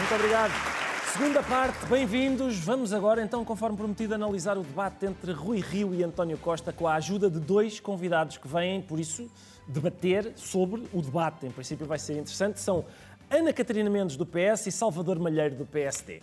Muito obrigado. Segunda parte, bem-vindos. Vamos agora, então, conforme prometido, analisar o debate entre Rui Rio e António Costa com a ajuda de dois convidados que vêm, por isso, debater sobre o debate. Em princípio vai ser interessante. São Ana Catarina Mendes, do PS, e Salvador Malheiro, do PSD.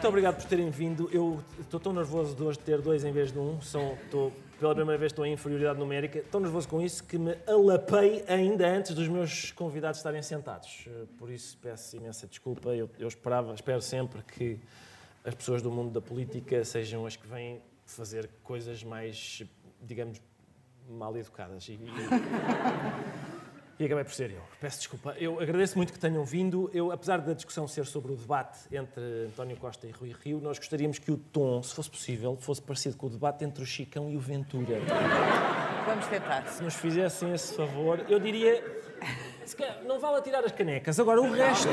Muito obrigado por terem vindo. Eu estou tão nervoso de hoje ter dois em vez de um. São, estou, pela primeira vez estou em inferioridade numérica. Tão nervoso com isso que me alapei ainda antes dos meus convidados estarem sentados. Eh, por isso peço imensa desculpa. Eu, eu esperava, espero sempre que as pessoas do mundo da política sejam as que vêm fazer coisas mais, digamos, mal educadas. E, e... E acabei por ser eu. Peço desculpa. Eu agradeço muito que tenham vindo. Eu, apesar da discussão ser sobre o debate entre António Costa e Rui Rio, nós gostaríamos que o tom, se fosse possível, fosse parecido com o debate entre o Chicão e o Ventura. Vamos tentar. Se nos fizessem esse favor, eu diria. Não vale tirar as canecas. Agora, o resto.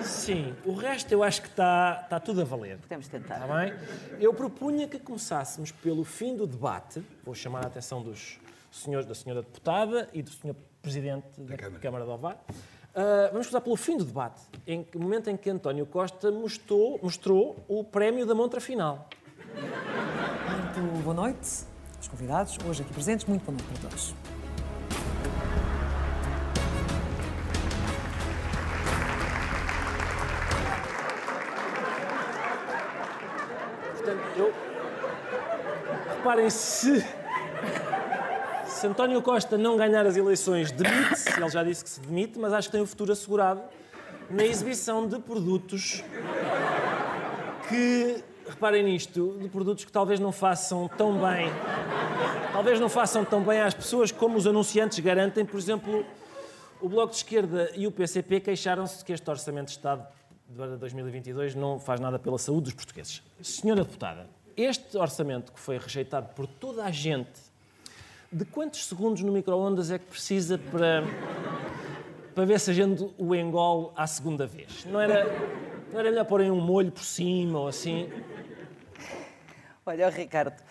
Sim, o resto eu acho que está, está tudo a valer. Podemos tentar. Está bem? Eu propunha que começássemos pelo fim do debate. Vou chamar a atenção dos senhores, da senhora deputada e do senhor presidente da, da Câmara. Câmara de Ovar. Uh, vamos começar pelo fim do debate, em que, no momento em que António Costa mostrou, mostrou o prémio da montra final. Muito boa noite aos convidados, hoje aqui presentes. Muito boa noite para todos. Portanto, eu. Reparem se se António Costa não ganhar as eleições, demite-se. Ele já disse que se demite, mas acho que tem o futuro assegurado na exibição de produtos que, reparem nisto, de produtos que talvez não façam tão bem, talvez não façam tão bem às pessoas como os anunciantes garantem. Por exemplo, o Bloco de Esquerda e o PCP queixaram-se que este Orçamento de Estado de 2022 não faz nada pela saúde dos portugueses. Senhora Deputada, este orçamento que foi rejeitado por toda a gente de quantos segundos no micro-ondas é que precisa para, para ver se a gente o engole à segunda vez? Não era, não era melhor porem um molho por cima ou assim? Olha, Ricardo,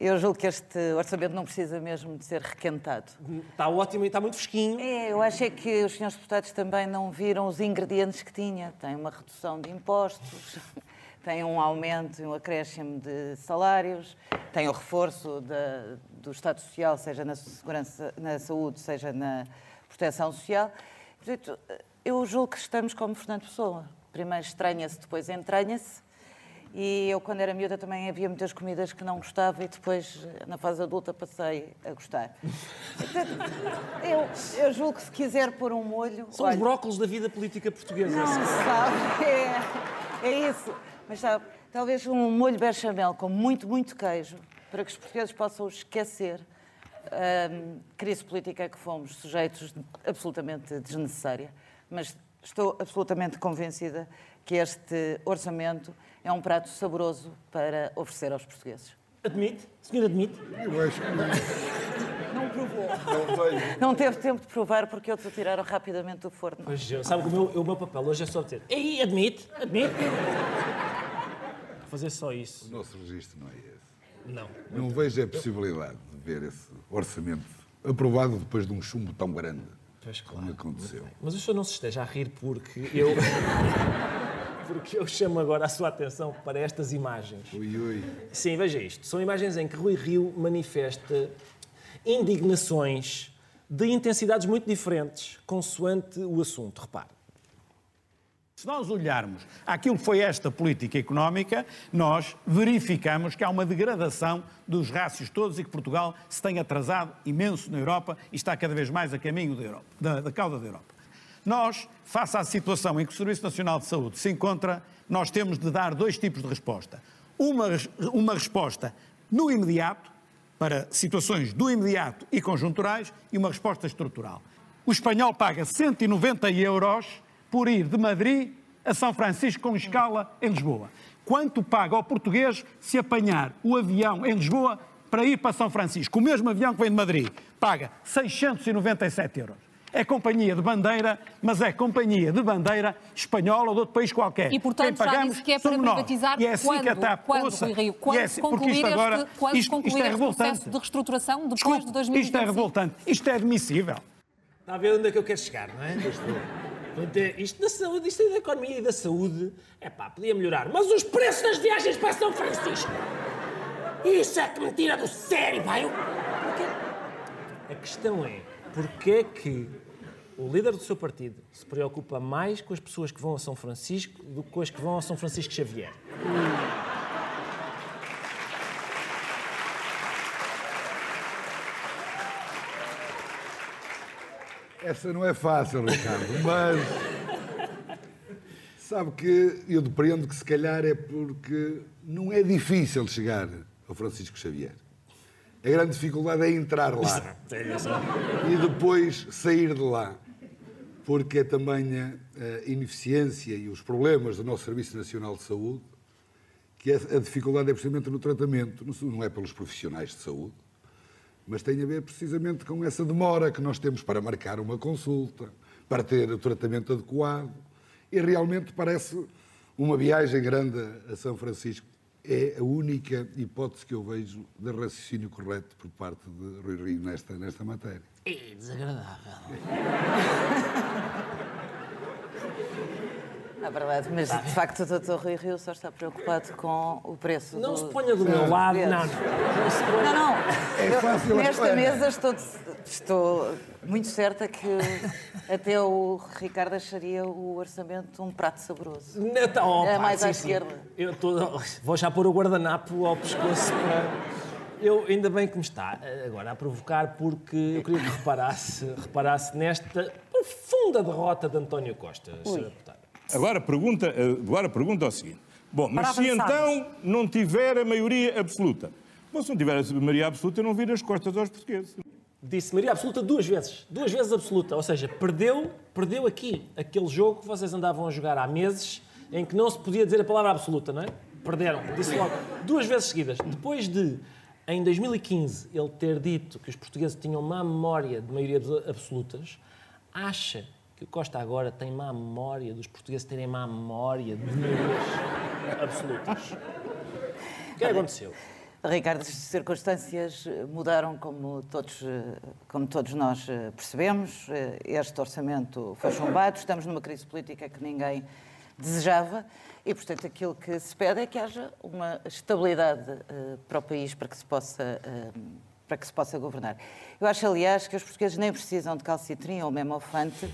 eu julgo que este orçamento não precisa mesmo de ser requentado. Está ótimo e está muito fresquinho. É, eu achei que os senhores deputados também não viram os ingredientes que tinha. Tem uma redução de impostos, tem um aumento e um acréscimo de salários, tem o reforço da, do Estado Social, seja na segurança, na saúde, seja na proteção social. Portanto, eu julgo que estamos como Fernando Pessoa. Primeiro estranha-se, depois entranha-se. E eu, quando era miúda, também havia muitas comidas que não gostava e depois, na fase adulta, passei a gostar. eu, eu julgo que se quiser pôr um molho... São olha, os brócolos da vida política portuguesa. Não sabe, é, é isso. Mas sabe, talvez um molho bechamel com muito, muito queijo, para que os portugueses possam esquecer a hum, crise política que fomos sujeitos absolutamente desnecessária. Mas estou absolutamente convencida que este orçamento é um prato saboroso para oferecer aos portugueses. Admite? O senhor admite? Eu acho que não. Não provou. Não, não teve tempo de provar porque outros o tiraram rapidamente do forno. Pois, sabe que o meu, o meu papel hoje é só dizer Ei, admite, admite. Fazer só isso. O nosso registro não é esse. Não. Não vejo a possibilidade de ver esse orçamento aprovado depois de um chumbo tão grande. Pois claro. Como aconteceu. Mas o senhor não se esteja a rir porque eu. porque eu chamo agora a sua atenção para estas imagens. Ui, ui. Sim, veja isto. São imagens em que Rui Rio manifesta indignações de intensidades muito diferentes, consoante o assunto. Repare. Se nós olharmos aquilo que foi esta política económica, nós verificamos que há uma degradação dos rácios todos e que Portugal se tem atrasado imenso na Europa e está cada vez mais a caminho da, Europa, da, da cauda da Europa. Nós, face à situação em que o Serviço Nacional de Saúde se encontra, nós temos de dar dois tipos de resposta. Uma, uma resposta no imediato, para situações do imediato e conjunturais, e uma resposta estrutural. O espanhol paga 190 euros por ir de Madrid a São Francisco com escala em Lisboa. Quanto paga ao português se apanhar o avião em Lisboa para ir para São Francisco? O mesmo avião que vem de Madrid paga 697 euros. É companhia de bandeira, mas é companhia de bandeira espanhola ou de outro país qualquer. E, portanto, Quem já pagamos disse que é para nós. privatizar E é assim quando, que a TAP quando, ouça. Rui Rio, E quando é assim- porque concluir, isto agora, este, quando isto, concluir isto é este processo revoltante. de reestruturação depois Desculpe, de 2025. Isto é revoltante. Isto é admissível. Está a ver onde é que eu quero chegar, não é? É Isto da saúde, isto é da economia e da saúde, é pá, podia melhorar. Mas os preços das viagens para São Francisco, isso é que me tira do sério, pá. Eu... Porquê? A questão é, porquê que o líder do seu partido se preocupa mais com as pessoas que vão a São Francisco do que com as que vão a São Francisco Xavier? Essa não é fácil, Ricardo, mas. Sabe que eu depreendo que se calhar é porque não é difícil chegar ao Francisco Xavier. A grande dificuldade é entrar lá e depois sair de lá. Porque é também a, ineficiência e os problemas do nosso Serviço Nacional de Saúde que é- a dificuldade é precisamente no tratamento, não é pelos profissionais de saúde, mas tem a ver precisamente com essa demora que nós temos para marcar uma consulta, para ter o tratamento adequado. E realmente parece uma viagem grande a São Francisco. É a única hipótese que eu vejo de raciocínio correto por parte de Rui Rio nesta, nesta matéria. É desagradável. É verdade, mas de facto o Dr. Rui Rio só está preocupado com o preço Não do- se ponha do meu lado, não, não. Não se ponha- Não, não. É fácil nesta mesa estou, estou muito certa que até o Ricardo acharia o orçamento um prato saboroso. Tá, ó, É pá, mais à sim, sim. esquerda. Eu tô, vou já pôr o guardanapo ao pescoço para. Eu, ainda bem que me está eh, agora a provocar, porque eu queria que reparasse, reparasse nesta profunda derrota de António Costa, Sra. Deputada. Agora a pergunta, eh, agora a pergunta é o seguinte. Bom, mas Para se avançarmos. então não tiver a maioria absoluta? Bom, se não tiver a maioria absoluta, não vira as costas aos portugueses. Disse maioria absoluta duas vezes. Duas vezes absoluta. Ou seja, perdeu, perdeu aqui aquele jogo que vocês andavam a jogar há meses em que não se podia dizer a palavra absoluta, não é? Perderam. Disse logo duas vezes seguidas. Depois de, em 2015, ele ter dito que os portugueses tinham má memória de maiorias absolutas, acha que o Costa agora tem má memória dos portugueses terem má memória de maiorias absolutas. O que é que aconteceu? Ricardo, as circunstâncias mudaram como todos, como todos nós eh, percebemos. Eh, Este orçamento foi chumbado, estamos numa crise política que ninguém desejava e, portanto, aquilo que se pede é que haja uma estabilidade eh, para o país para que se possa, para que se possa governar. Eu acho, aliás, que os portugueses nem precisam de calcitrim ou memofante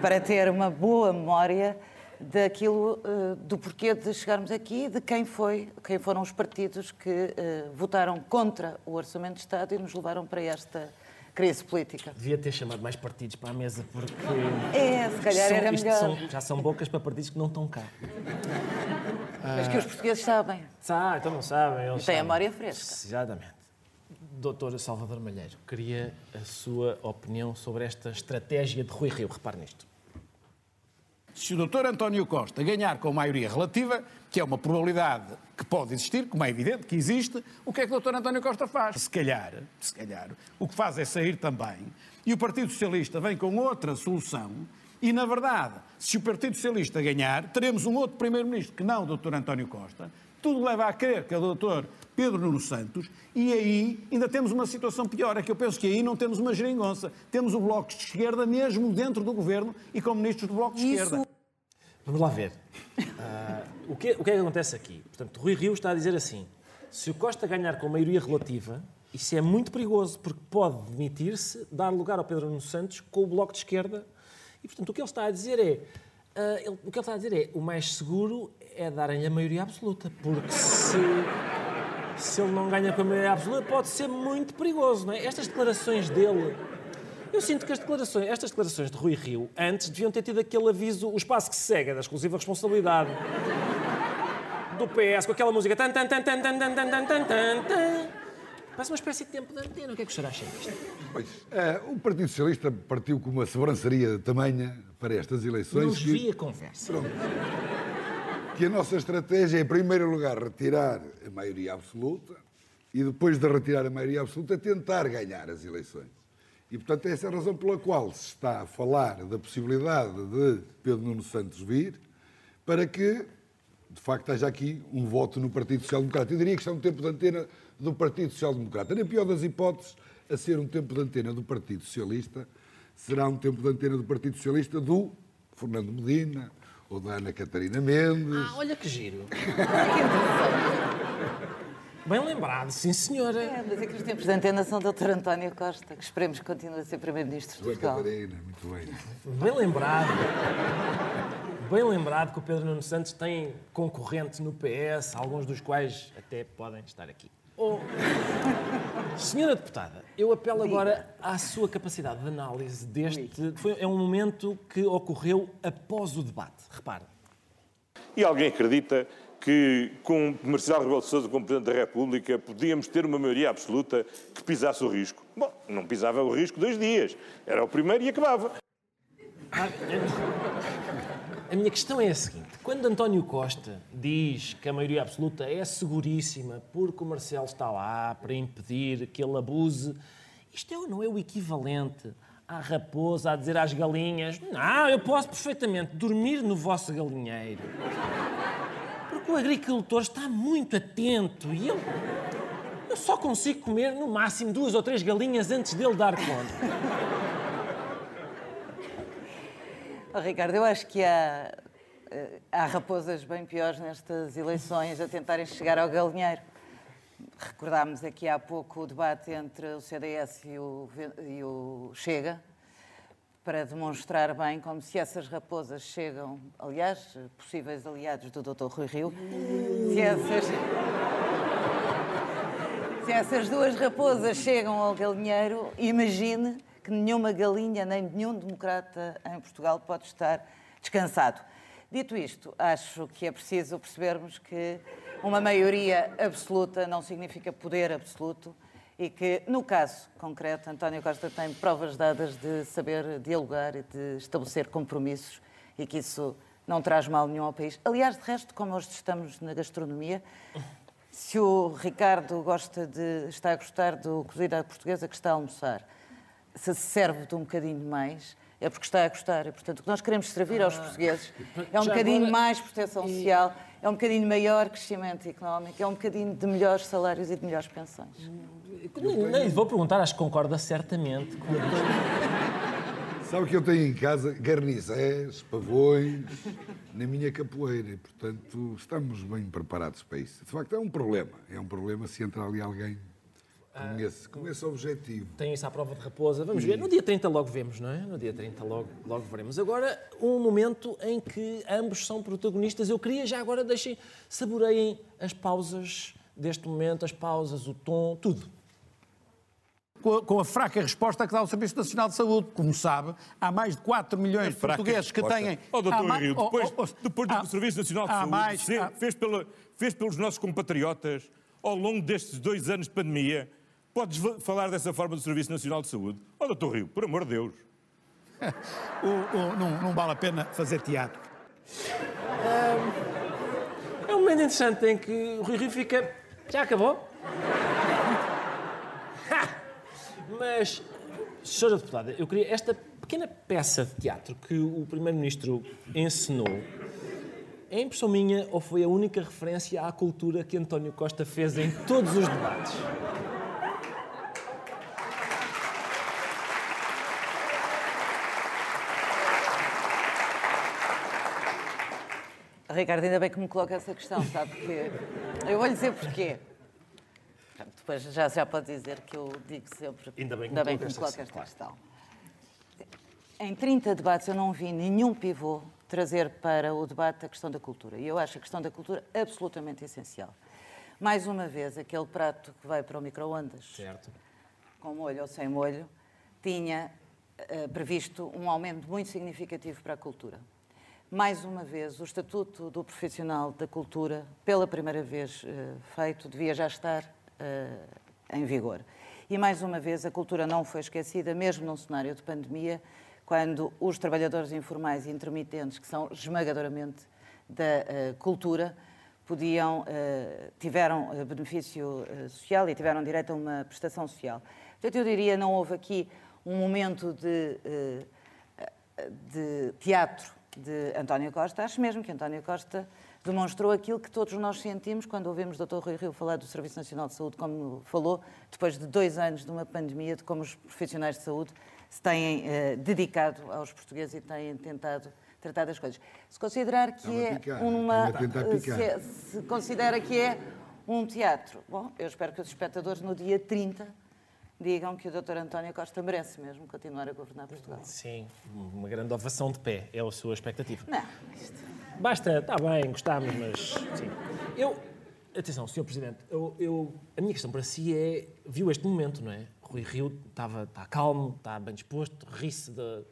para ter uma boa memória daquilo eh, do porquê de chegarmos aqui, de quem foi, quem foram os partidos que eh, votaram contra o orçamento de Estado e nos levaram para esta crise política. Devia ter chamado mais partidos para a mesa, porque. É, se calhar São- era melhor. são- já são bocas para partidos que não estão cá. Mas que os portugueses sabem. Ah, então não sabem. Eles Tem a sabem. memória fresca. Exatamente. Doutor Salvador Malheiro, queria a sua opinião sobre esta estratégia de Rui Rio. Repare nisto. Se o Dr. António Costa ganhar com maioria relativa, que é uma probabilidade que pode existir, como é evidente que existe, o que é que o Dr. António Costa faz? Se calhar, se calhar, o que faz é sair também, e o Partido Socialista vem com outra solução, e na verdade, se o Partido Socialista ganhar, teremos um outro Primeiro-Ministro que não o Dr. António Costa, tudo leva a crer que é o Dr. Pedro Nuno Santos, e aí ainda temos uma situação pior, é que eu penso que aí não temos uma geringonça, temos o Bloco de Esquerda mesmo dentro do Governo e com ministros do Bloco de Esquerda. Vamos lá ver. Ah, o, que, o que é que acontece aqui? Portanto, Rui Rio está a dizer assim: se o Costa ganhar com maioria relativa, isso é muito perigoso, porque pode demitir-se, dar lugar ao Pedro Nuno Santos com o Bloco de Esquerda. E, portanto, o que ele está a dizer é. Ah, ele- o que ele está a dizer é: o mais seguro é darem-lhe a maioria absoluta, porque se. Se ele não ganha com a maioria absoluta, pode ser muito perigoso, não é? Estas declarações dele eu sinto que as declarações, estas declarações de Rui Rio antes deviam ter tido aquele aviso, o espaço que se segue, da exclusiva responsabilidade do PS, com aquela música tan tan tan tan tan tan tan tan tan tan. Parece uma espécie de tempo de antena. O que é que o senhor acha disto? Pois, eh, o Partido Socialista partiu com uma sobranceria tamanha para estas eleições Não que, desvia a conversa. que a nossa estratégia é, em primeiro lugar, retirar a maioria absoluta e depois de retirar a maioria absoluta, tentar ganhar as eleições. E, portanto, essa é a razão pela qual se está a falar da possibilidade de Pedro Nuno Santos vir, para que, de facto, haja aqui um voto no Partido Social Democrata. Eu diria que isto é um tempo de antena do Partido Social Democrata. Na pior das hipóteses, a ser um tempo de antena do Partido Socialista, será um tempo de antena do Partido Socialista do Fernando Medina ou da Ana Catarina Mendes. Ah, olha que giro. Bem lembrado, sim senhora. É, mas é que os tempos de antena são do Dr. António Costa, que esperemos que continue a ser Primeiro-Ministro de Portugal. Catarina, muito bem. Bem lembrado. Bem lembrado que o Pedro Nuno Santos tem concorrente no PS, alguns dos quais até podem estar aqui. Oh, senhora deputada, eu apelo agora à sua capacidade de análise deste. Foi, é um momento que ocorreu após o debate. Repare. E alguém acredita que com Marcelo Rebelo de Sousa como Presidente da República podíamos ter uma maioria absoluta que pisasse o risco? Bom, não pisava o risco dois dias. Era o primeiro e acabava. Ah, A minha questão é a seguinte: quando António Costa diz que a maioria absoluta é seguríssima porque o Marcelo está lá para impedir que ele abuse, isto é não é o equivalente à raposa a dizer às galinhas: Não, eu posso perfeitamente dormir no vosso galinheiro. Porque o agricultor está muito atento e eu, eu só consigo comer no máximo duas ou três galinhas antes dele dar conta. Oh, Ricardo, eu acho que há, eh, há raposas bem piores nestas eleições a tentarem chegar ao galinheiro. Recordámos aqui há pouco o debate entre o CDS e o, e o Chega, para demonstrar bem como se essas raposas chegam, aliás, possíveis aliados do Dr. Rui Rio, se essas, se essas duas raposas chegam ao galinheiro, imagine que nenhuma galinha nem nenhum democrata em Portugal pode estar descansado. Dito isto, acho que é preciso percebermos que uma maioria absoluta não significa poder absoluto e que, no caso concreto, António Costa tem provas dadas de saber dialogar e de estabelecer compromissos e que isso não traz mal nenhum ao país. Aliás, de resto, como hoje estamos na gastronomia, se o Ricardo gosta de, está a gostar do cozido à portuguesa que está a almoçar, se se serve de um bocadinho mais, é porque está a gostar. E, portanto, o que nós queremos servir aos portugueses é um Já bocadinho agora- mais proteção social, é um bocadinho maior crescimento económico, é um bocadinho de melhores salários e de melhores pensões. Nem, nem lhe vou perguntar, acho que concorda certamente com Sabe que eu tenho em casa garnizés, pavões, na minha capoeira. E, portanto, estamos bem preparados para isso. De facto, é um problema. É um problema se entrar ali alguém com, esse, com esse objetivo. tem isso à prova de raposa. Vamos ver. No dia 30 logo vemos, não é? No dia 30 logo, logo veremos. Agora, um momento em que ambos são protagonistas. Eu queria já agora deixem, saboreiem as pausas deste momento, as pausas, o tom, tudo. com a, com a fraca resposta que dá o Serviço Nacional de Saúde. Como sabe, há mais de 4 milhões de portugueses que têm... Ó, doutor mais- Rio, oh, depois, oh, oh, depois do há- que o Serviço Nacional de Saúde mais- se- há- fez, pela- fez pelos nossos compatriotas ao longo destes dois anos de pandemia, podes falar dessa forma do Serviço Nacional de Saúde? Ó, doutor Rio, por amor de Deus. o- o- não, não vale a pena fazer teatro. É um momento interessante em que o Rui Rio fica. Já acabou? Ha! Mas, senhora deputada, eu queria. Esta pequena peça de teatro que o Primeiro-Ministro encenou, é impressão minha ou foi a única referência à cultura que António Costa fez em todos os debates? Ricardo, ainda bem que me coloca essa questão, sabe? Porque eu vou lhe dizer porquê. Depois já, já pode dizer que eu digo sempre. Ainda bem que me ainda bem coloca que me coloca questão, esta questão. Em 30 debates eu não vi nenhum pivô trazer para o debate a questão da cultura. E eu acho a questão da cultura absolutamente essencial. Mais uma vez, aquele prato que vai para o micro-ondas, com molho ou sem molho, tinha eh, previsto um aumento muito significativo para a cultura. Mais uma vez, o Estatuto do Profissional da Cultura, pela primeira vez eh, feito, devia já estar eh, em vigor. E mais uma vez, a cultura não foi esquecida, mesmo num cenário de pandemia, quando os trabalhadores informais e intermitentes, que são esmagadoramente da eh, cultura, podiam, tiveram benefício social e tiveram direito a uma prestação social. Portanto, eu diria, não houve aqui um momento de, de teatro de António Costa. Acho mesmo que António Costa demonstrou aquilo que todos nós sentimos quando ouvimos o Dr. Rui Rio falar do Serviço Nacional de Saúde, como falou, depois de dois anos de uma pandemia, de como os profissionais de saúde se têm eh, dedicado aos portugueses e têm tentado tratar das coisas. Se considerar que é picar, uma. Se, se considera que é um teatro, bom, eu espero que os espectadores no dia 30 digam que o Dr. António Costa merece mesmo continuar a governar Portugal. Sim, uma grande ovação de pé, é a sua expectativa. Não, isto. Basta, está bem, gostámos, mas sim. Eu, atenção, Sr. Presidente, eu, eu- a minha questão para si é, viu este momento, não é? Rui Rio estava está calmo, está bem disposto, ri-se de-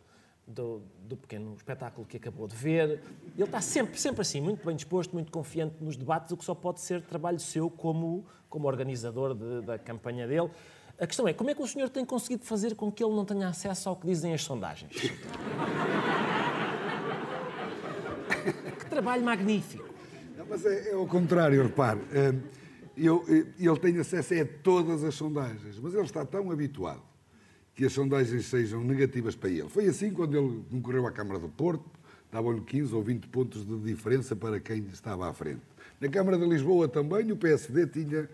do, do pequeno espetáculo que acabou de ver. Ele está sempre, sempre assim, muito bem disposto, muito confiante nos debates, o que só pode ser trabalho seu como, como organizador de- da campanha dele. A questão é, como é que o senhor tem conseguido fazer com que ele não tenha acesso ao que dizem as sondagens? que trabalho magnífico. Não, mas é, é ao contrário, repare. Hum, Eu, eh, ele tem acesso a todas as sondagens, mas ele está tão habituado que as sondagens sejam negativas para ele. Foi assim quando ele concorreu à Câmara do Porto, davam-lhe 15 ou 20 pontos de diferença para quem estava à frente. Na Câmara de Lisboa também o PSD tinha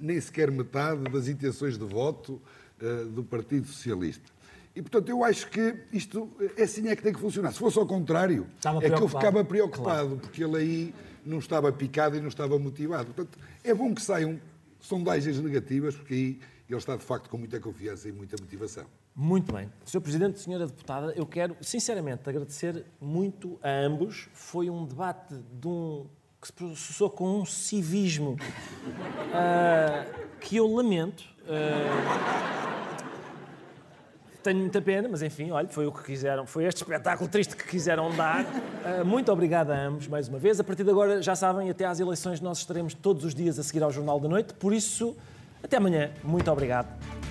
nem sequer metade das intenções de voto eh, do Partido Socialista. E, portanto, eu acho que isto é assim é que tem que funcionar. Se fosse ao contrário, é que eu ficava preocupado, porque ele aí não estava picado e não estava motivado. Portanto, é bom que saiam sondagens negativas, porque aí ele está, de facto, com muita confiança e muita motivação. Muito bem. Sr. Presidente, Sra. Deputada, eu quero, sinceramente, agradecer muito a ambos. Foi um debate de um, que se processou com um civismo ah, que eu lamento. Ah, tenho muita pena, mas enfim, olha, foi o que quiseram, foi este espetáculo triste que quiseram dar. Ah, muito obrigado a ambos mais uma vez. A partir de agora, já sabem, até às eleições nós estaremos todos os dias a seguir ao Jornal da Noite, por isso, até amanhã. Muito obrigado.